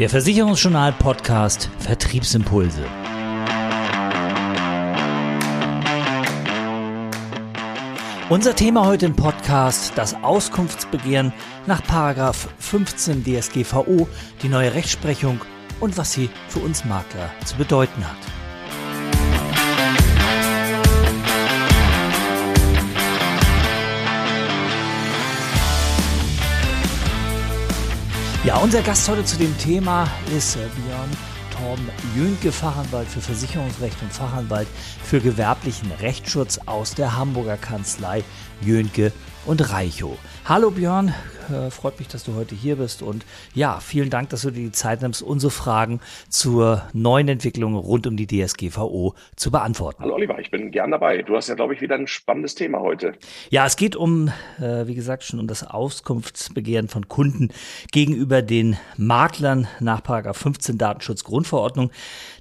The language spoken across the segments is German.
Der Versicherungsjournal Podcast Vertriebsimpulse. Unser Thema heute im Podcast, das Auskunftsbegehren nach 15 DSGVO, die neue Rechtsprechung und was sie für uns Makler zu bedeuten hat. Ja, unser Gast heute zu dem Thema ist äh, Björn Torben Jünke, Fachanwalt für Versicherungsrecht und Fachanwalt für gewerblichen Rechtsschutz aus der Hamburger Kanzlei Jönke und Reichow. Hallo Björn, äh, freut mich, dass du heute hier bist und ja, vielen Dank, dass du dir die Zeit nimmst, unsere Fragen zur neuen Entwicklung rund um die DSGVO zu beantworten. Hallo Oliver, ich bin gern dabei. Du hast ja, glaube ich, wieder ein spannendes Thema heute. Ja, es geht um, äh, wie gesagt, schon um das Auskunftsbegehren von Kunden gegenüber den Maklern nach 15 Datenschutzgrundverordnung.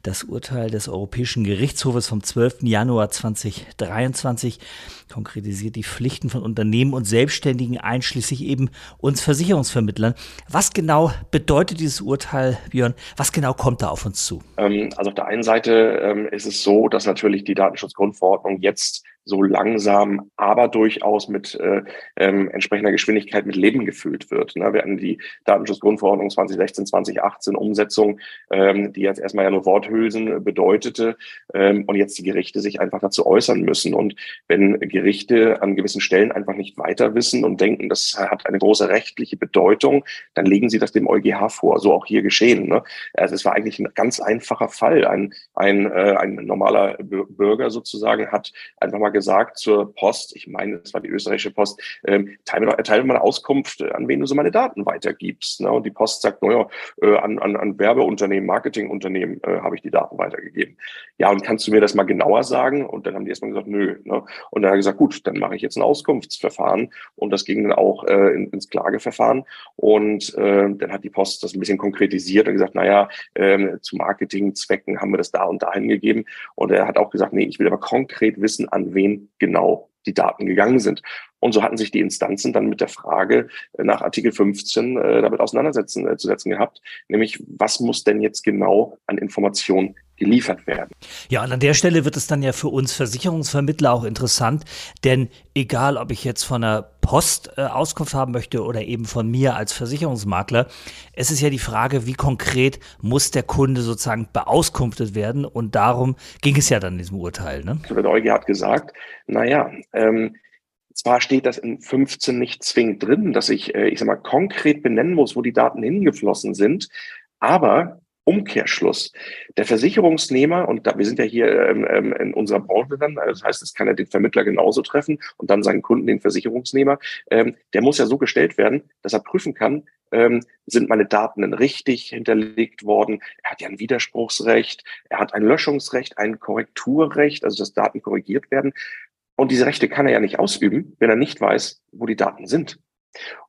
Das Urteil des Europäischen Gerichtshofes vom 12. Januar 2023 konkretisiert die Pflichten von Unternehmen und Selbstständigen einschließlich eben uns Versicherungsvermittlern. Was genau bedeutet dieses Urteil, Björn? Was genau kommt da auf uns zu? Ähm, also auf der einen Seite ähm, ist es so, dass natürlich die Datenschutzgrundverordnung jetzt so langsam, aber durchaus mit äh, ähm, entsprechender Geschwindigkeit mit Leben gefüllt wird. Ne? Wir hatten die Datenschutzgrundverordnung 2016, 2018 Umsetzung, ähm, die jetzt erstmal ja nur Worthülsen bedeutete ähm, und jetzt die Gerichte sich einfach dazu äußern müssen. Und wenn Gerichte an gewissen Stellen einfach nicht weiter wissen und denken, das hat eine große rechtliche Bedeutung, dann legen sie das dem EuGH vor. So auch hier geschehen. Ne? Also es war eigentlich ein ganz einfacher Fall. Ein, ein, äh, ein normaler Bürger sozusagen hat einfach mal gesagt zur Post, ich meine, es war die österreichische Post, ähm, teile, mir, teile mal Auskunft, äh, an wen du so meine Daten weitergibst. Ne? Und die Post sagt, naja, äh, an, an, an Werbeunternehmen, Marketingunternehmen äh, habe ich die Daten weitergegeben. Ja, und kannst du mir das mal genauer sagen? Und dann haben die erstmal gesagt, nö. Ne? Und dann hat er gesagt, gut, dann mache ich jetzt ein Auskunftsverfahren. Und das ging dann auch äh, in, ins Klageverfahren. Und äh, dann hat die Post das ein bisschen konkretisiert und gesagt, naja, äh, zu Marketingzwecken haben wir das da und dahin gegeben. Und er hat auch gesagt, nee, ich will aber konkret wissen, an wen wen genau die Daten gegangen sind. Und so hatten sich die Instanzen dann mit der Frage äh, nach Artikel 15 äh, damit auseinandersetzen äh, zu setzen gehabt, nämlich was muss denn jetzt genau an Informationen geliefert werden. Ja, und an der Stelle wird es dann ja für uns Versicherungsvermittler auch interessant, denn egal, ob ich jetzt von der Post äh, Auskunft haben möchte oder eben von mir als Versicherungsmakler, es ist ja die Frage, wie konkret muss der Kunde sozusagen beauskunftet werden und darum ging es ja dann in diesem Urteil. Ne? Der EuGH hat gesagt, naja, ähm, zwar steht das in 15 nicht zwingend drin, dass ich, äh, ich sag mal, konkret benennen muss, wo die Daten hingeflossen sind, aber Umkehrschluss. Der Versicherungsnehmer, und da, wir sind ja hier ähm, ähm, in unserer Branche dann, also das heißt, es kann ja den Vermittler genauso treffen und dann seinen Kunden, den Versicherungsnehmer, ähm, der muss ja so gestellt werden, dass er prüfen kann, ähm, sind meine Daten denn richtig hinterlegt worden? Er hat ja ein Widerspruchsrecht, er hat ein Löschungsrecht, ein Korrekturrecht, also dass Daten korrigiert werden. Und diese Rechte kann er ja nicht ausüben, wenn er nicht weiß, wo die Daten sind.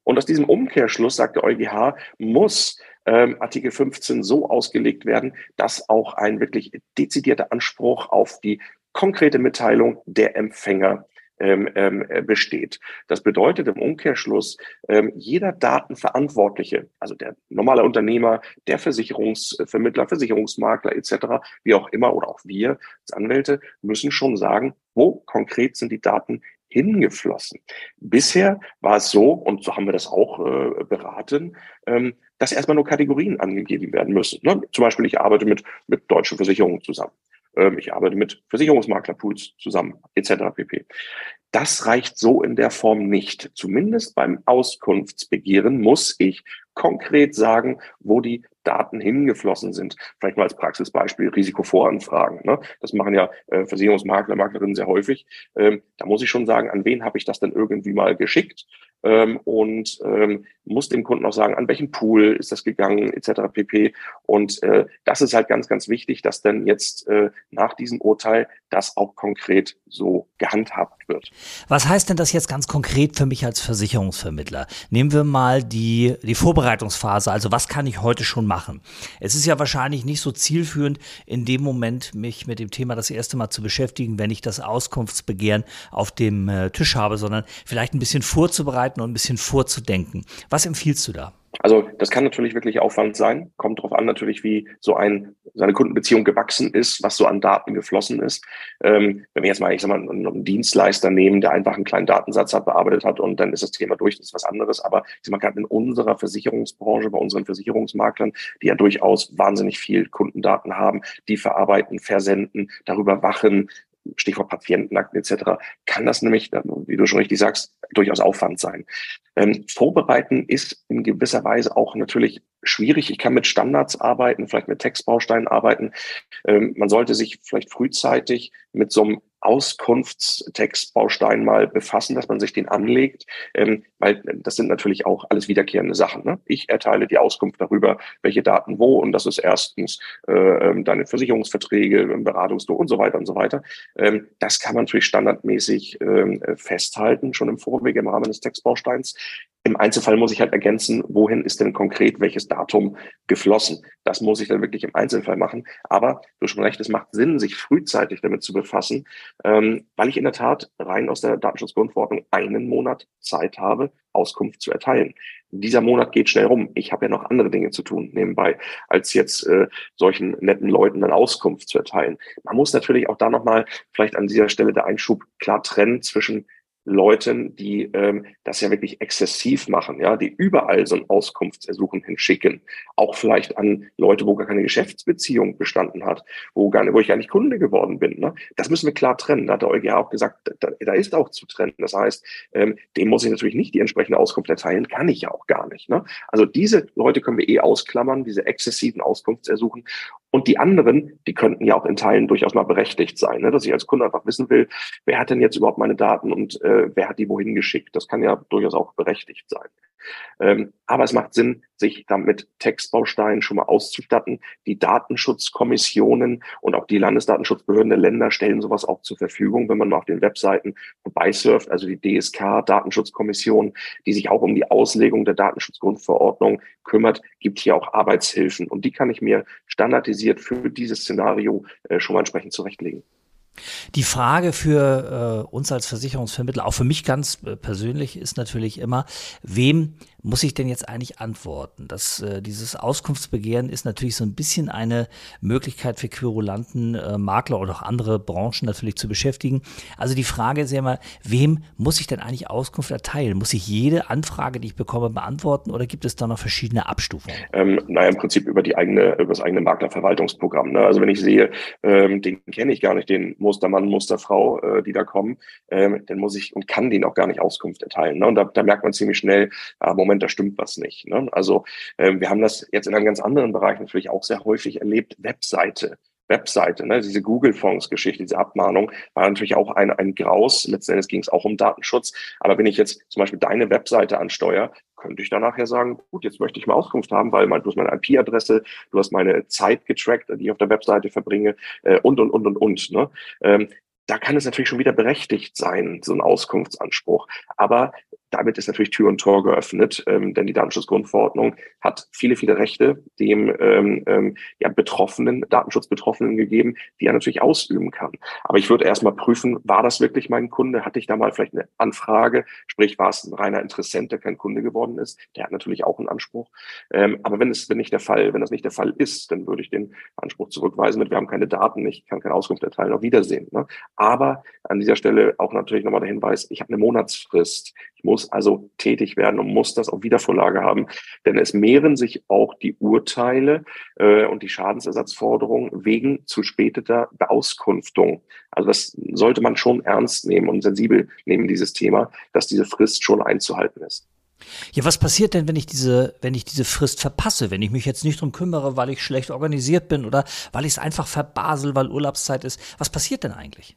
Und aus diesem Umkehrschluss, sagt der EuGH, muss ähm, Artikel 15 so ausgelegt werden, dass auch ein wirklich dezidierter Anspruch auf die konkrete Mitteilung der Empfänger ähm, ähm, äh, besteht. Das bedeutet im Umkehrschluss, ähm, jeder Datenverantwortliche, also der normale Unternehmer, der Versicherungsvermittler, Versicherungsmakler etc., wie auch immer, oder auch wir als Anwälte, müssen schon sagen, wo konkret sind die Daten hingeflossen. Bisher war es so, und so haben wir das auch äh, beraten, ähm, dass erstmal nur Kategorien angegeben werden müssen. Ne? Zum Beispiel, ich arbeite mit, mit deutschen Versicherungen zusammen. Ähm, ich arbeite mit Versicherungsmaklerpools zusammen, etc. pp. Das reicht so in der Form nicht. Zumindest beim Auskunftsbegehren muss ich konkret sagen, wo die Daten hingeflossen sind. Vielleicht mal als Praxisbeispiel Risikovoranfragen. Ne? Das machen ja äh, Versicherungsmakler, Maklerinnen sehr häufig. Ähm, da muss ich schon sagen, an wen habe ich das denn irgendwie mal geschickt? ähm, und ähm, muss dem Kunden auch sagen, an welchem Pool ist das gegangen, etc. pp. Und äh, das ist halt ganz, ganz wichtig, dass dann jetzt äh, nach diesem Urteil das auch konkret so gehandhabt wird. Was heißt denn das jetzt ganz konkret für mich als Versicherungsvermittler? Nehmen wir mal die, die Vorbereitungsphase. Also was kann ich heute schon machen? Es ist ja wahrscheinlich nicht so zielführend, in dem Moment mich mit dem Thema das erste Mal zu beschäftigen, wenn ich das Auskunftsbegehren auf dem äh, Tisch habe, sondern vielleicht ein bisschen vorzubereiten und ein bisschen vorzudenken. Was empfiehlst du da? Also das kann natürlich wirklich Aufwand sein. Kommt darauf an natürlich, wie so ein seine Kundenbeziehung gewachsen ist, was so an Daten geflossen ist. Ähm, wenn wir jetzt mal, ich sag mal, einen Dienstleister nehmen, der einfach einen kleinen Datensatz hat, bearbeitet hat und dann ist das Thema durch, das ist was anderes. Aber ich sag mal, gerade in unserer Versicherungsbranche, bei unseren Versicherungsmaklern, die ja durchaus wahnsinnig viel Kundendaten haben, die verarbeiten, versenden, darüber wachen, Stichwort Patientenakten etc., kann das nämlich, wie du schon richtig sagst, durchaus Aufwand sein. Ähm, vorbereiten ist in gewisser Weise auch natürlich schwierig. Ich kann mit Standards arbeiten, vielleicht mit Textbausteinen arbeiten. Ähm, man sollte sich vielleicht frühzeitig mit so einem Auskunftstextbaustein mal befassen, dass man sich den anlegt, ähm, weil das sind natürlich auch alles wiederkehrende Sachen. Ne? Ich erteile die Auskunft darüber, welche Daten wo und das ist erstens äh, ähm, deine Versicherungsverträge, Beratungsdo und so weiter und so weiter. Ähm, das kann man natürlich standardmäßig ähm, festhalten, schon im Vorweg im Rahmen des Textbausteins. Im Einzelfall muss ich halt ergänzen, wohin ist denn konkret welches Datum geflossen. Das muss ich dann wirklich im Einzelfall machen. Aber du hast schon recht, es macht Sinn, sich frühzeitig damit zu befassen, ähm, weil ich in der Tat rein aus der Datenschutzgrundverordnung einen Monat Zeit habe, Auskunft zu erteilen. Dieser Monat geht schnell rum. Ich habe ja noch andere Dinge zu tun nebenbei, als jetzt äh, solchen netten Leuten dann Auskunft zu erteilen. Man muss natürlich auch da nochmal vielleicht an dieser Stelle der Einschub klar trennen zwischen Leuten, die ähm, das ja wirklich exzessiv machen, ja, die überall so ein Auskunftsersuchen hinschicken, auch vielleicht an Leute, wo gar keine Geschäftsbeziehung bestanden hat, wo gar wo ich gar nicht Kunde geworden bin. Ne? Das müssen wir klar trennen. Da hat der EuGH auch gesagt, da, da ist auch zu trennen. Das heißt, ähm, dem muss ich natürlich nicht die entsprechende Auskunft erteilen, kann ich ja auch gar nicht. Ne? Also diese Leute können wir eh ausklammern, diese exzessiven Auskunftsersuchen. Und die anderen, die könnten ja auch in Teilen durchaus mal berechtigt sein, ne? dass ich als Kunde einfach wissen will, wer hat denn jetzt überhaupt meine Daten und äh, wer hat die wohin geschickt. Das kann ja durchaus auch berechtigt sein. Ähm, aber es macht Sinn, sich damit Textbausteinen schon mal auszustatten. Die Datenschutzkommissionen und auch die Landesdatenschutzbehörden der Länder stellen sowas auch zur Verfügung, wenn man auf den Webseiten vorbeisurft, also die DSK, Datenschutzkommission, die sich auch um die Auslegung der Datenschutzgrundverordnung kümmert, gibt hier auch Arbeitshilfen. Und die kann ich mir standardisiert für dieses Szenario äh, schon mal entsprechend zurechtlegen. Die Frage für äh, uns als Versicherungsvermittler, auch für mich ganz äh, persönlich, ist natürlich immer, wem muss ich denn jetzt eigentlich antworten? Das, äh, dieses Auskunftsbegehren ist natürlich so ein bisschen eine Möglichkeit für Querulanten, äh, Makler oder auch andere Branchen natürlich zu beschäftigen. Also die Frage ist ja immer, wem muss ich denn eigentlich Auskunft erteilen? Muss ich jede Anfrage, die ich bekomme, beantworten oder gibt es da noch verschiedene Abstufungen? Ähm, naja, im Prinzip über die eigene, über das eigene Maklerverwaltungsprogramm. Ne? Also wenn ich sehe, ähm, den kenne ich gar nicht, den Mustermann, Musterfrau, äh, die da kommen, ähm, dann muss ich und kann den auch gar nicht Auskunft erteilen. Ne? Und da, da merkt man ziemlich schnell, äh, da stimmt was nicht. Ne? Also ähm, wir haben das jetzt in einem ganz anderen Bereich natürlich auch sehr häufig erlebt, Webseite. Webseite, ne, diese Google-Fonds-Geschichte, diese Abmahnung, war natürlich auch ein, ein Graus. Letztendlich ging es auch um Datenschutz. Aber wenn ich jetzt zum Beispiel deine Webseite ansteuere, könnte ich danach ja sagen, gut, jetzt möchte ich mal Auskunft haben, weil du hast meine IP-Adresse, du hast meine Zeit getrackt, die ich auf der Webseite verbringe äh, und, und, und, und, und. Ne? Ähm, da kann es natürlich schon wieder berechtigt sein, so ein Auskunftsanspruch. Aber damit ist natürlich Tür und Tor geöffnet, ähm, denn die Datenschutzgrundverordnung hat viele, viele Rechte dem ähm, ähm, ja, Betroffenen, Datenschutzbetroffenen gegeben, die er natürlich ausüben kann. Aber ich würde erstmal prüfen, war das wirklich mein Kunde? Hatte ich da mal vielleicht eine Anfrage? Sprich, war es ein reiner Interessent, der kein Kunde geworden ist? Der hat natürlich auch einen Anspruch. Ähm, aber wenn es wenn nicht der Fall, wenn das nicht der Fall ist, dann würde ich den Anspruch zurückweisen mit, wir haben keine Daten, ich kann keine Auskunft erteilen, auf Wiedersehen. Ne? Aber an dieser Stelle auch natürlich nochmal der Hinweis, ich habe eine Monatsfrist. Ich muss also tätig werden und muss das auf Wiedervorlage haben. Denn es mehren sich auch die Urteile äh, und die Schadensersatzforderungen wegen zu späteter Beauskunftung. Also das sollte man schon ernst nehmen und sensibel nehmen, dieses Thema, dass diese Frist schon einzuhalten ist. Ja, was passiert denn, wenn ich diese, wenn ich diese Frist verpasse, wenn ich mich jetzt nicht drum kümmere, weil ich schlecht organisiert bin oder weil ich es einfach verbasel, weil Urlaubszeit ist? Was passiert denn eigentlich?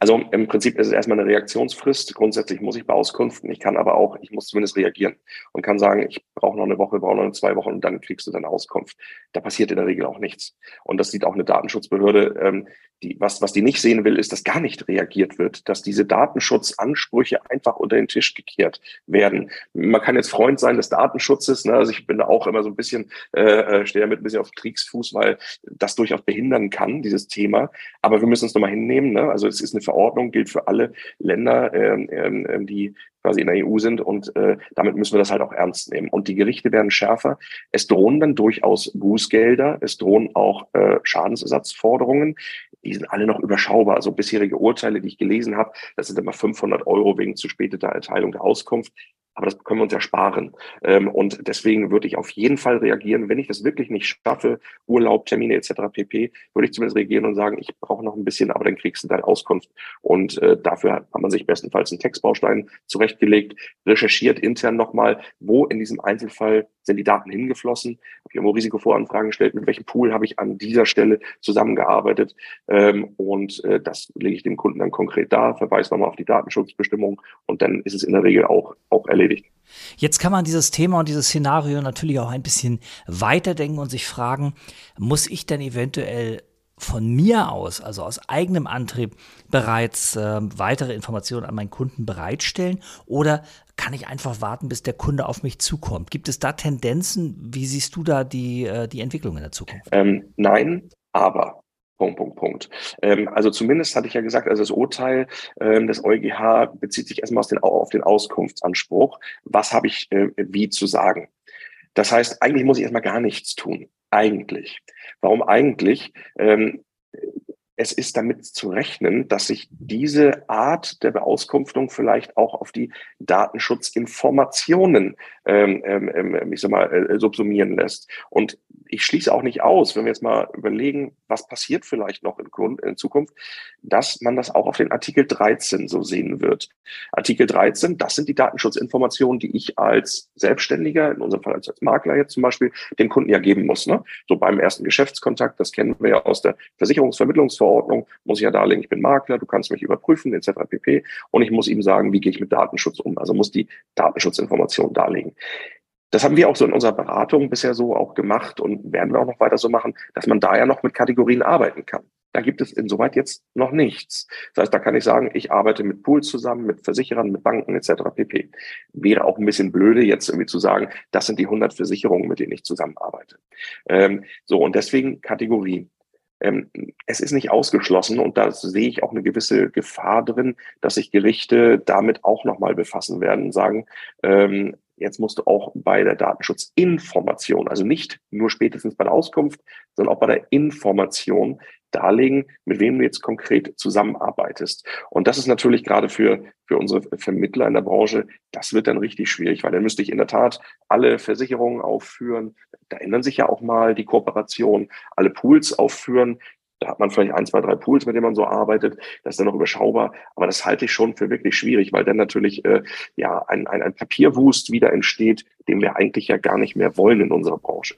Also im Prinzip ist es erstmal eine Reaktionsfrist. Grundsätzlich muss ich beauskunften. Ich kann aber auch, ich muss zumindest reagieren und kann sagen, ich brauche noch eine Woche, brauche noch zwei Wochen und dann kriegst du deine Auskunft. Da passiert in der Regel auch nichts. Und das sieht auch eine Datenschutzbehörde. Ähm, die, was, was die nicht sehen will, ist, dass gar nicht reagiert wird, dass diese Datenschutzansprüche einfach unter den Tisch gekehrt werden. Man kann jetzt Freund sein des Datenschutzes. Ne? Also ich bin da auch immer so ein bisschen, äh, äh stehe damit ein bisschen auf Kriegsfuß, weil das durchaus behindern kann, dieses Thema. Aber wir müssen uns nochmal hinnehmen. Ne? Also es ist eine Verordnung, gilt für alle Länder, ähm, ähm, die quasi in der EU sind und äh, damit müssen wir das halt auch ernst nehmen. Und die Gerichte werden schärfer. Es drohen dann durchaus Bußgelder, es drohen auch äh, Schadensersatzforderungen. Die sind alle noch überschaubar. Also bisherige Urteile, die ich gelesen habe, das sind immer 500 Euro wegen zu später Erteilung der Auskunft. Aber das können wir uns ja sparen. Ähm, und deswegen würde ich auf jeden Fall reagieren. Wenn ich das wirklich nicht schaffe, Urlaub, Termine etc. pp., würde ich zumindest reagieren und sagen, ich brauche noch ein bisschen, aber dann kriegst du deine Auskunft. Und äh, dafür hat man sich bestenfalls einen Textbaustein zurechtgelegt, recherchiert intern nochmal, wo in diesem Einzelfall sind die Daten hingeflossen, habe ich irgendwo Risikovoranfragen gestellt, mit welchem Pool habe ich an dieser Stelle zusammengearbeitet. Ähm, und äh, das lege ich dem Kunden dann konkret dar, verweise nochmal auf die Datenschutzbestimmung und dann ist es in der Regel auch, auch erledigt. Jetzt kann man dieses Thema und dieses Szenario natürlich auch ein bisschen weiterdenken und sich fragen, muss ich denn eventuell von mir aus, also aus eigenem Antrieb, bereits äh, weitere Informationen an meinen Kunden bereitstellen oder kann ich einfach warten, bis der Kunde auf mich zukommt? Gibt es da Tendenzen? Wie siehst du da die, äh, die Entwicklung in der Zukunft? Ähm, nein, aber Punkt, Punkt, Punkt. Ähm, also zumindest hatte ich ja gesagt, also das Urteil ähm, des EuGH bezieht sich erstmal den, auf den Auskunftsanspruch. Was habe ich äh, wie zu sagen? Das heißt, eigentlich muss ich erstmal gar nichts tun. Eigentlich. Warum eigentlich? Ähm, es ist damit zu rechnen, dass sich diese Art der Beauskunftung vielleicht auch auf die Datenschutzinformationen, ähm, ähm, ähm ich sag mal, äh, subsumieren lässt. Und ich schließe auch nicht aus, wenn wir jetzt mal überlegen, was passiert vielleicht noch in, in, Zukunft, dass man das auch auf den Artikel 13 so sehen wird. Artikel 13, das sind die Datenschutzinformationen, die ich als Selbstständiger, in unserem Fall als, als Makler jetzt zum Beispiel, dem Kunden ja geben muss. Ne? So beim ersten Geschäftskontakt, das kennen wir ja aus der Versicherungsvermittlungsverordnung, muss ich ja darlegen, ich bin Makler, du kannst mich überprüfen, etc. pp. Und ich muss ihm sagen, wie gehe ich mit Datenschutz um. Also muss die Datenschutzinformation darlegen. Das haben wir auch so in unserer Beratung bisher so auch gemacht und werden wir auch noch weiter so machen, dass man da ja noch mit Kategorien arbeiten kann. Da gibt es insoweit jetzt noch nichts. Das heißt, da kann ich sagen, ich arbeite mit Pools zusammen, mit Versicherern, mit Banken etc. pp. Wäre auch ein bisschen blöde, jetzt irgendwie zu sagen, das sind die 100 Versicherungen, mit denen ich zusammenarbeite. Ähm, so, und deswegen Kategorien. Ähm, es ist nicht ausgeschlossen und da sehe ich auch eine gewisse Gefahr drin, dass sich Gerichte damit auch nochmal befassen werden und sagen, ähm, Jetzt musst du auch bei der Datenschutzinformation, also nicht nur spätestens bei der Auskunft, sondern auch bei der Information darlegen, mit wem du jetzt konkret zusammenarbeitest. Und das ist natürlich gerade für, für unsere Vermittler in der Branche, das wird dann richtig schwierig, weil dann müsste ich in der Tat alle Versicherungen aufführen. Da ändern sich ja auch mal die Kooperationen, alle Pools aufführen. Da hat man vielleicht ein, zwei, drei Pools, mit denen man so arbeitet. Das ist dann noch überschaubar. Aber das halte ich schon für wirklich schwierig, weil dann natürlich äh, ja ein, ein, ein Papierwust wieder entsteht, den wir eigentlich ja gar nicht mehr wollen in unserer Branche.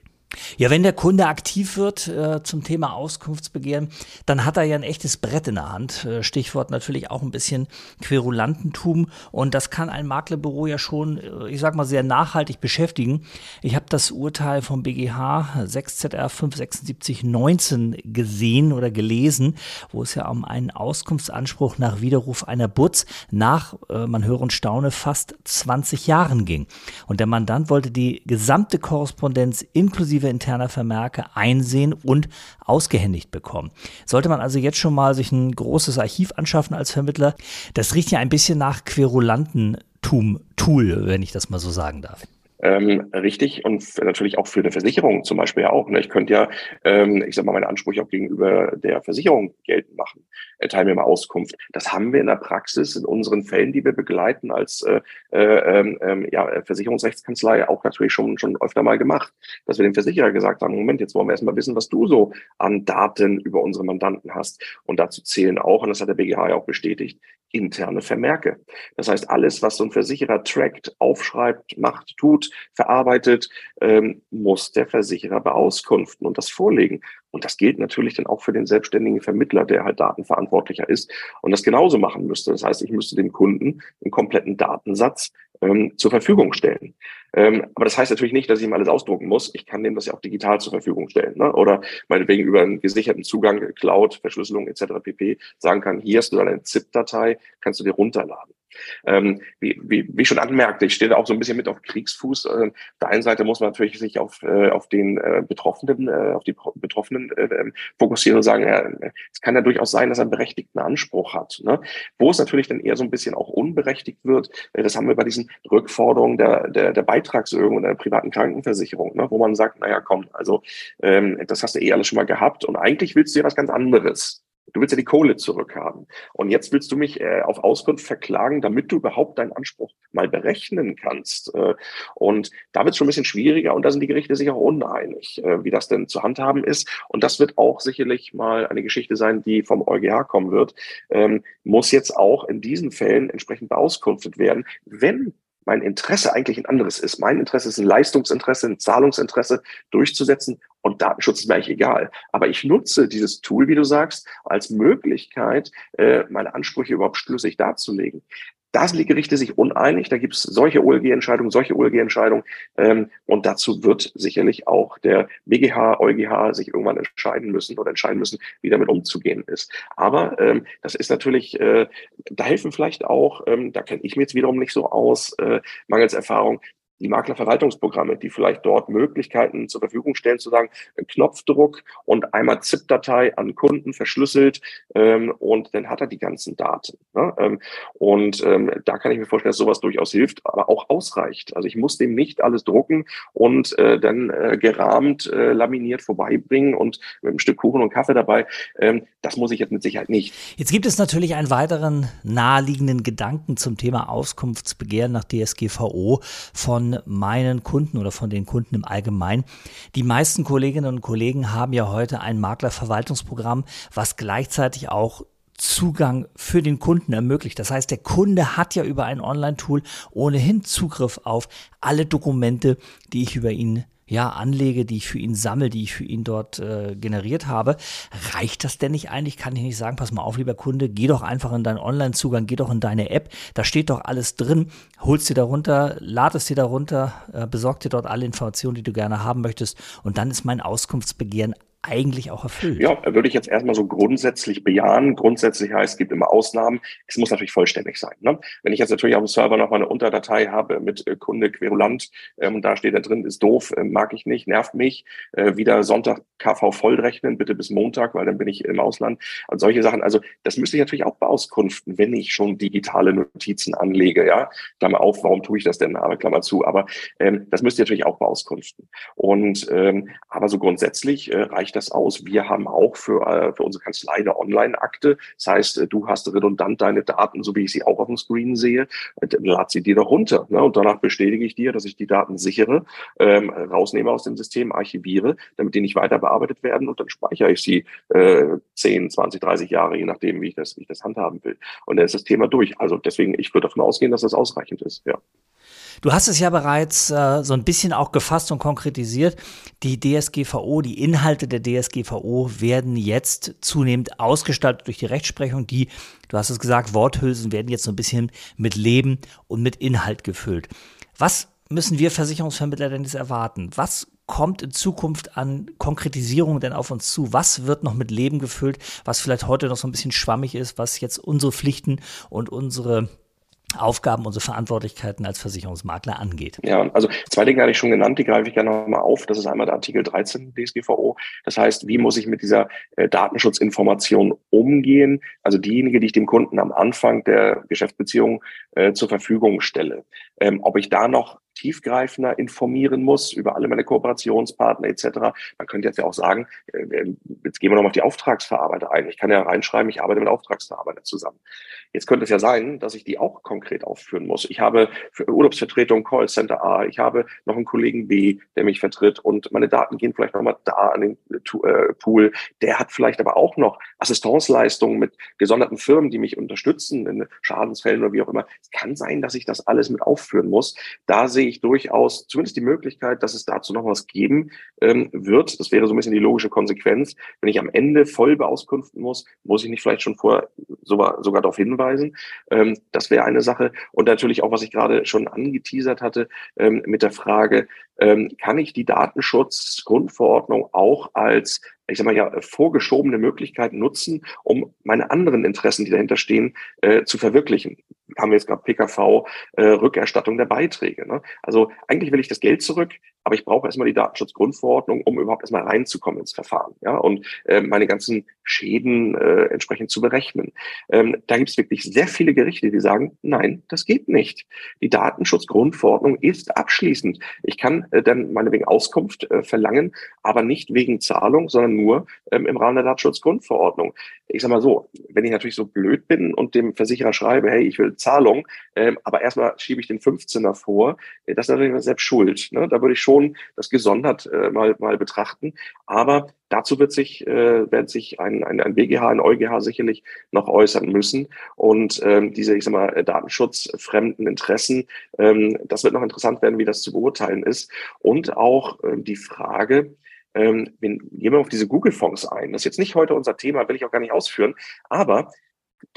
Ja, wenn der Kunde aktiv wird äh, zum Thema Auskunftsbegehren, dann hat er ja ein echtes Brett in der Hand. Äh, Stichwort natürlich auch ein bisschen Querulantentum. Und das kann ein Maklerbüro ja schon, äh, ich sag mal, sehr nachhaltig beschäftigen. Ich habe das Urteil vom BGH 6ZR 57619 gesehen oder gelesen, wo es ja um einen Auskunftsanspruch nach Widerruf einer Butz nach, äh, man höre und staune, fast 20 Jahren ging. Und der Mandant wollte die gesamte Korrespondenz inklusive inklusive interner Vermerke einsehen und ausgehändigt bekommen. Sollte man also jetzt schon mal sich ein großes Archiv anschaffen als Vermittler, das riecht ja ein bisschen nach Querulantentum-Tool, wenn ich das mal so sagen darf. Ähm, richtig und natürlich auch für eine Versicherung zum Beispiel auch. Ne? Ich könnte ja, ähm, ich sag mal, meine Ansprüche auch gegenüber der Versicherung geltend machen. Erteil mir mal Auskunft. Das haben wir in der Praxis in unseren Fällen, die wir begleiten als äh, äh, ähm, ähm ja, Versicherungsrechtskanzlei auch natürlich schon, schon öfter mal gemacht, dass wir dem Versicherer gesagt haben, Moment, jetzt wollen wir erstmal wissen, was du so an Daten über unsere Mandanten hast. Und dazu zählen auch, und das hat der BGH ja auch bestätigt, interne Vermerke. Das heißt, alles, was so ein Versicherer trackt, aufschreibt, macht, tut, verarbeitet, ähm, muss der Versicherer beauskunften und das vorlegen. Und das gilt natürlich dann auch für den selbstständigen Vermittler, der halt Datenverantwortlicher ist und das genauso machen müsste. Das heißt, ich müsste dem Kunden einen kompletten Datensatz ähm, zur Verfügung stellen. Ähm, aber das heißt natürlich nicht, dass ich ihm alles ausdrucken muss. Ich kann dem das ja auch digital zur Verfügung stellen. Ne? Oder meinetwegen über einen gesicherten Zugang, Cloud, Verschlüsselung etc. pp. sagen kann, hier hast du deine ZIP-Datei, kannst du dir runterladen. Ähm, wie, wie, wie schon anmerkte, ich stehe auch so ein bisschen mit auf Kriegsfuß. Äh, auf der einen Seite muss man natürlich sich auf, äh, auf den äh, Betroffenen, äh, auf die Betroffenen äh, ähm, fokussieren und sagen, ja, es kann ja durchaus sein, dass er einen berechtigten Anspruch hat. Ne? Wo es natürlich dann eher so ein bisschen auch unberechtigt wird, äh, das haben wir bei diesen Rückforderungen der, der, der Beitragserhöhung und der privaten Krankenversicherung, ne? wo man sagt, naja, komm, also ähm, das hast du eh alles schon mal gehabt und eigentlich willst du ja was ganz anderes. Du willst ja die Kohle zurückhaben. Und jetzt willst du mich äh, auf Auskunft verklagen, damit du überhaupt deinen Anspruch mal berechnen kannst. Äh, und da wird es schon ein bisschen schwieriger und da sind die Gerichte sich auch uneinig, äh, wie das denn zu handhaben ist. Und das wird auch sicherlich mal eine Geschichte sein, die vom EuGH kommen wird. Ähm, muss jetzt auch in diesen Fällen entsprechend beauskunftet werden, wenn mein Interesse eigentlich ein anderes ist. Mein Interesse ist ein Leistungsinteresse, ein Zahlungsinteresse durchzusetzen und Datenschutz ist mir eigentlich egal. Aber ich nutze dieses Tool, wie du sagst, als Möglichkeit, äh, meine Ansprüche überhaupt schlüssig darzulegen. Da sind die Gerichte sich uneinig. Da gibt es solche OLG-Entscheidungen, solche OLG-Entscheidungen. Ähm, und dazu wird sicherlich auch der BGH, EuGH sich irgendwann entscheiden müssen oder entscheiden müssen, wie damit umzugehen ist. Aber ähm, das ist natürlich, äh, da helfen vielleicht auch, ähm, da kenne ich mir jetzt wiederum nicht so aus, äh, mangels Erfahrung, die Maklerverwaltungsprogramme, die vielleicht dort Möglichkeiten zur Verfügung stellen, zu sagen, Knopfdruck und einmal ZIP-Datei an Kunden verschlüsselt ähm, und dann hat er die ganzen Daten. Ne? Ähm, und ähm, da kann ich mir vorstellen, dass sowas durchaus hilft, aber auch ausreicht. Also ich muss dem nicht alles drucken und äh, dann äh, gerahmt, äh, laminiert vorbeibringen und mit einem Stück Kuchen und Kaffee dabei. Ähm, das muss ich jetzt mit Sicherheit nicht. Jetzt gibt es natürlich einen weiteren naheliegenden Gedanken zum Thema Auskunftsbegehren nach DSGVO von meinen Kunden oder von den Kunden im Allgemeinen. Die meisten Kolleginnen und Kollegen haben ja heute ein Maklerverwaltungsprogramm, was gleichzeitig auch Zugang für den Kunden ermöglicht. Das heißt, der Kunde hat ja über ein Online-Tool ohnehin Zugriff auf alle Dokumente, die ich über ihn ja, anlege, die ich für ihn sammle, die ich für ihn dort äh, generiert habe. Reicht das denn nicht eigentlich? Kann ich nicht sagen, pass mal auf, lieber Kunde, geh doch einfach in deinen Online-Zugang, geh doch in deine App, da steht doch alles drin, holst dir darunter, lad es dir darunter, äh, besorg dir dort alle Informationen, die du gerne haben möchtest und dann ist mein Auskunftsbegehren eigentlich auch erfüllt. Ja, würde ich jetzt erstmal so grundsätzlich bejahen. Grundsätzlich heißt, es gibt immer Ausnahmen. Es muss natürlich vollständig sein. Ne? Wenn ich jetzt natürlich auf dem Server noch mal eine Unterdatei habe mit äh, Kunde Querulant ähm, und da steht da drin, ist doof, äh, mag ich nicht, nervt mich, äh, wieder Sonntag KV vollrechnen, bitte bis Montag, weil dann bin ich im Ausland. Und solche Sachen, also das müsste ich natürlich auch beauskunften, wenn ich schon digitale Notizen anlege. Ja, Klammer auf, warum tue ich das denn? Aber Klammer zu. Aber ähm, das müsste ich natürlich auch beauskunften. Und ähm, aber so grundsätzlich äh, reicht reicht das aus. Wir haben auch für, äh, für unsere Kanzlei eine Online-Akte. Das heißt, äh, du hast redundant deine Daten, so wie ich sie auch auf dem Screen sehe, äh, dann lad sie dir doch runter. Ne? Und danach bestätige ich dir, dass ich die Daten sichere, ähm, rausnehme aus dem System, archiviere, damit die nicht weiter bearbeitet werden und dann speichere ich sie äh, 10, 20, 30 Jahre, je nachdem, wie ich das, wie ich das handhaben will. Und dann ist das Thema durch. Also deswegen, ich würde davon ausgehen, dass das ausreichend ist. Ja. Du hast es ja bereits äh, so ein bisschen auch gefasst und konkretisiert. Die DSGVO, die Inhalte der DSGVO werden jetzt zunehmend ausgestaltet durch die Rechtsprechung. Die, du hast es gesagt, Worthülsen werden jetzt so ein bisschen mit Leben und mit Inhalt gefüllt. Was müssen wir Versicherungsvermittler denn jetzt erwarten? Was kommt in Zukunft an Konkretisierung denn auf uns zu? Was wird noch mit Leben gefüllt, was vielleicht heute noch so ein bisschen schwammig ist, was jetzt unsere Pflichten und unsere Aufgaben, unsere Verantwortlichkeiten als Versicherungsmakler angeht. Ja, also zwei Dinge hatte ich schon genannt, die greife ich gerne nochmal auf. Das ist einmal der Artikel 13 DSGVO. Das heißt, wie muss ich mit dieser äh, Datenschutzinformation umgehen? Also diejenige, die ich dem Kunden am Anfang der Geschäftsbeziehung äh, zur Verfügung stelle. Ähm, ob ich da noch tiefgreifender informieren muss über alle meine Kooperationspartner etc. Man könnte jetzt ja auch sagen, äh, jetzt gehen wir nochmal auf die Auftragsverarbeiter ein. Ich kann ja reinschreiben, ich arbeite mit Auftragsverarbeiter zusammen. Jetzt könnte es ja sein, dass ich die auch konkret aufführen muss. Ich habe für Urlaubsvertretung Callcenter A, ich habe noch einen Kollegen B, der mich vertritt und meine Daten gehen vielleicht nochmal da an den äh, Pool. Der hat vielleicht aber auch noch Assistenzleistungen mit gesonderten Firmen, die mich unterstützen in Schadensfällen oder wie auch immer. Es kann sein, dass ich das alles mit aufführen muss. Da sehe ich durchaus zumindest die Möglichkeit, dass es dazu noch was geben ähm, wird. Das wäre so ein bisschen die logische Konsequenz. Wenn ich am Ende voll beauskunften muss, muss ich nicht vielleicht schon vor sogar, sogar darauf hinweisen. Ähm, das wäre eine Sache. Und natürlich auch, was ich gerade schon angeteasert hatte, ähm, mit der Frage, ähm, kann ich die Datenschutzgrundverordnung auch als ich sag mal ja, vorgeschobene Möglichkeiten nutzen, um meine anderen Interessen, die dahinter stehen, äh, zu verwirklichen. Haben wir jetzt gerade PKV, äh, Rückerstattung der Beiträge. Ne? Also eigentlich will ich das Geld zurück, aber ich brauche erstmal die Datenschutzgrundverordnung, um überhaupt erstmal reinzukommen ins Verfahren, ja, und äh, meine ganzen Schäden äh, entsprechend zu berechnen. Ähm, da gibt es wirklich sehr viele Gerichte, die sagen, nein, das geht nicht. Die Datenschutzgrundverordnung ist abschließend. Ich kann äh, dann meinetwegen Auskunft äh, verlangen, aber nicht wegen Zahlung, sondern nur ähm, im Rahmen der Datenschutzgrundverordnung. Ich sag mal so, wenn ich natürlich so blöd bin und dem Versicherer schreibe, hey, ich will Zahlung, ähm, aber erstmal schiebe ich den 15er vor, äh, das ist natürlich selbst schuld. Ne? Da würde ich schon das gesondert äh, mal, mal betrachten. Aber dazu wird sich, äh, wird sich ein, ein, ein BGH, ein EuGH sicherlich noch äußern müssen. Und ähm, diese, ich sag mal, datenschutzfremden Interessen, ähm, das wird noch interessant werden, wie das zu beurteilen ist. Und auch ähm, die Frage, ähm, wir gehen wir auf diese Google-Fonds ein. Das ist jetzt nicht heute unser Thema, will ich auch gar nicht ausführen. Aber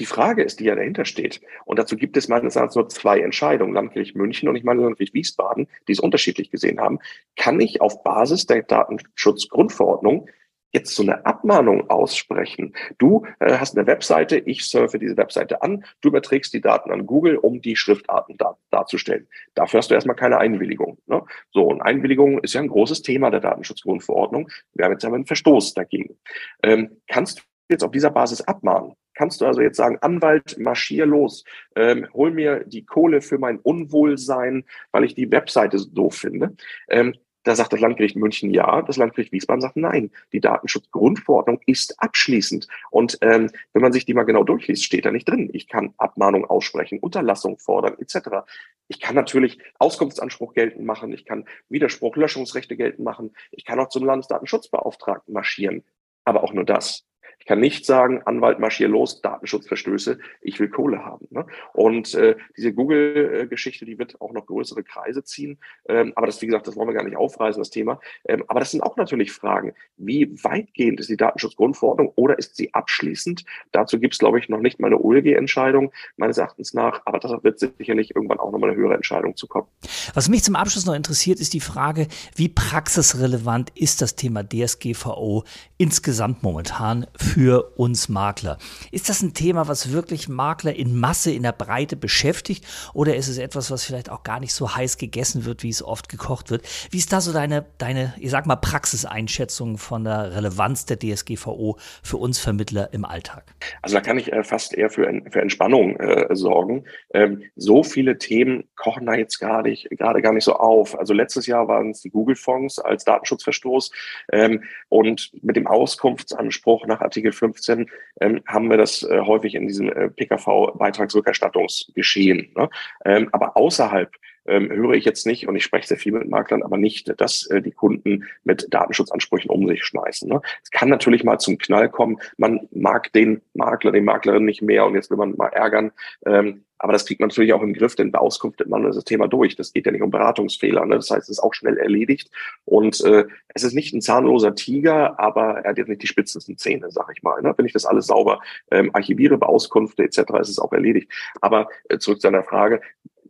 die Frage ist, die ja dahinter steht. Und dazu gibt es meines Erachtens nur zwei Entscheidungen, Landgericht München und ich meine Landgericht Wiesbaden, die es unterschiedlich gesehen haben. Kann ich auf Basis der Datenschutzgrundverordnung jetzt so eine Abmahnung aussprechen. Du äh, hast eine Webseite, ich surfe diese Webseite an, du überträgst die Daten an Google, um die Schriftarten da, darzustellen. Dafür hast du erstmal keine Einwilligung. Ne? So, und Einwilligung ist ja ein großes Thema der Datenschutzgrundverordnung. Wir haben jetzt aber einen Verstoß dagegen. Ähm, kannst du jetzt auf dieser Basis abmahnen? Kannst du also jetzt sagen, Anwalt, marschier los, ähm, hol mir die Kohle für mein Unwohlsein, weil ich die Webseite so doof finde. Ähm, da sagt das Landgericht München ja, das Landgericht Wiesbaden sagt nein. Die Datenschutzgrundverordnung ist abschließend. Und ähm, wenn man sich die mal genau durchliest, steht da nicht drin. Ich kann Abmahnung aussprechen, Unterlassung fordern, etc. Ich kann natürlich Auskunftsanspruch geltend machen, ich kann Widerspruch, Löschungsrechte geltend machen, ich kann auch zum Landesdatenschutzbeauftragten marschieren. Aber auch nur das. Ich kann nicht sagen, Anwalt, marschier los, Datenschutzverstöße, ich will Kohle haben. Ne? Und äh, diese Google-Geschichte, die wird auch noch größere Kreise ziehen. Ähm, aber das, wie gesagt, das wollen wir gar nicht aufreißen, das Thema. Ähm, aber das sind auch natürlich Fragen. Wie weitgehend ist die Datenschutzgrundverordnung oder ist sie abschließend? Dazu gibt es, glaube ich, noch nicht mal eine OLG-Entscheidung, meines Erachtens nach. Aber das wird sicherlich irgendwann auch nochmal eine höhere Entscheidung zu kommen. Was mich zum Abschluss noch interessiert, ist die Frage, wie praxisrelevant ist das Thema DSGVO insgesamt momentan für uns Makler. Ist das ein Thema, was wirklich Makler in Masse, in der Breite beschäftigt oder ist es etwas, was vielleicht auch gar nicht so heiß gegessen wird, wie es oft gekocht wird? Wie ist da so deine, deine ich sag mal, Praxiseinschätzung von der Relevanz der DSGVO für uns Vermittler im Alltag? Also da kann ich äh, fast eher für, für Entspannung äh, sorgen. Ähm, so viele Themen kochen da jetzt gerade gerade gar nicht so auf. Also letztes Jahr waren es die Google-Fonds als Datenschutzverstoß ähm, und mit dem Auskunftsanspruch nach Artikel 15 ähm, haben wir das äh, häufig in diesem äh, PKV-Beitragsrückerstattungsgeschehen. Ne? Ähm, aber außerhalb ähm, höre ich jetzt nicht, und ich spreche sehr viel mit Maklern, aber nicht, dass äh, die Kunden mit Datenschutzansprüchen um sich schmeißen. Ne? Es kann natürlich mal zum Knall kommen, man mag den Makler, den Maklerin nicht mehr und jetzt will man mal ärgern. Ähm, aber das kriegt man natürlich auch im Griff, denn beauskunftet man das Thema durch. Das geht ja nicht um Beratungsfehler. Ne? Das heißt, es ist auch schnell erledigt. Und äh, es ist nicht ein zahnloser Tiger, aber er hat jetzt nicht die spitzesten Zähne, sag ich mal. Ne? Wenn ich das alles sauber ähm, archiviere, Beauskunfte etc., ist es auch erledigt. Aber äh, zurück zu deiner Frage,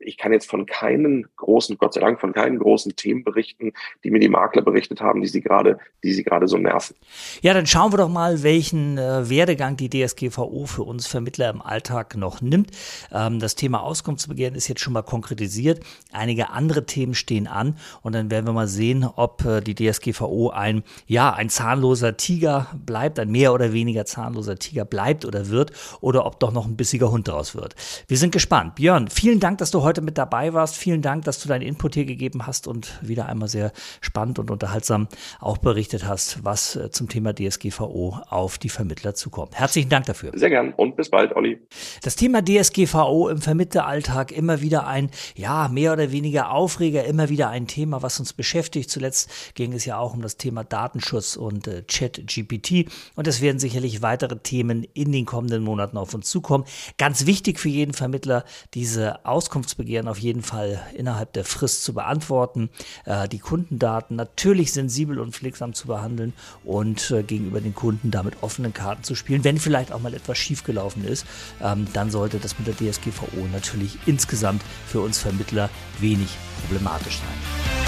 ich kann jetzt von keinen großen, Gott sei Dank, von keinen großen Themen berichten, die mir die Makler berichtet haben, die sie gerade, die sie gerade so nerven. Ja, dann schauen wir doch mal, welchen äh, Werdegang die DSGVO für uns Vermittler im Alltag noch nimmt. Ähm, das Thema Auskunftsbegehren ist jetzt schon mal konkretisiert. Einige andere Themen stehen an und dann werden wir mal sehen, ob äh, die DSGVO ein, ja, ein zahnloser Tiger bleibt, ein mehr oder weniger zahnloser Tiger bleibt oder wird oder ob doch noch ein bissiger Hund daraus wird. Wir sind gespannt. Björn, vielen Dank, dass du heute heute mit dabei warst. Vielen Dank, dass du deinen Input hier gegeben hast und wieder einmal sehr spannend und unterhaltsam auch berichtet hast, was äh, zum Thema DSGVO auf die Vermittler zukommt. Herzlichen Dank dafür. Sehr gern und bis bald, Olli. Das Thema DSGVO im Vermittleralltag immer wieder ein, ja, mehr oder weniger Aufreger, immer wieder ein Thema, was uns beschäftigt. Zuletzt ging es ja auch um das Thema Datenschutz und äh, Chat-GPT und es werden sicherlich weitere Themen in den kommenden Monaten auf uns zukommen. Ganz wichtig für jeden Vermittler, diese Auskunftsbegrifflichkeit Begehren auf jeden Fall innerhalb der Frist zu beantworten, äh, die Kundendaten natürlich sensibel und pflegsam zu behandeln und äh, gegenüber den Kunden damit offenen Karten zu spielen. Wenn vielleicht auch mal etwas schiefgelaufen ist, ähm, dann sollte das mit der DSGVO natürlich insgesamt für uns Vermittler wenig problematisch sein.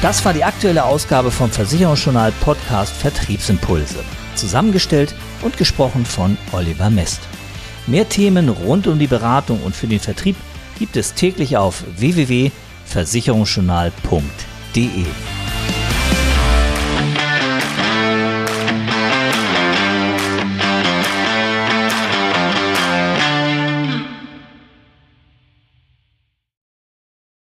Das war die aktuelle Ausgabe vom Versicherungsjournal Podcast Vertriebsimpulse. Zusammengestellt und gesprochen von Oliver Mest. Mehr Themen rund um die Beratung und für den Vertrieb gibt es täglich auf www.versicherungsjournal.de.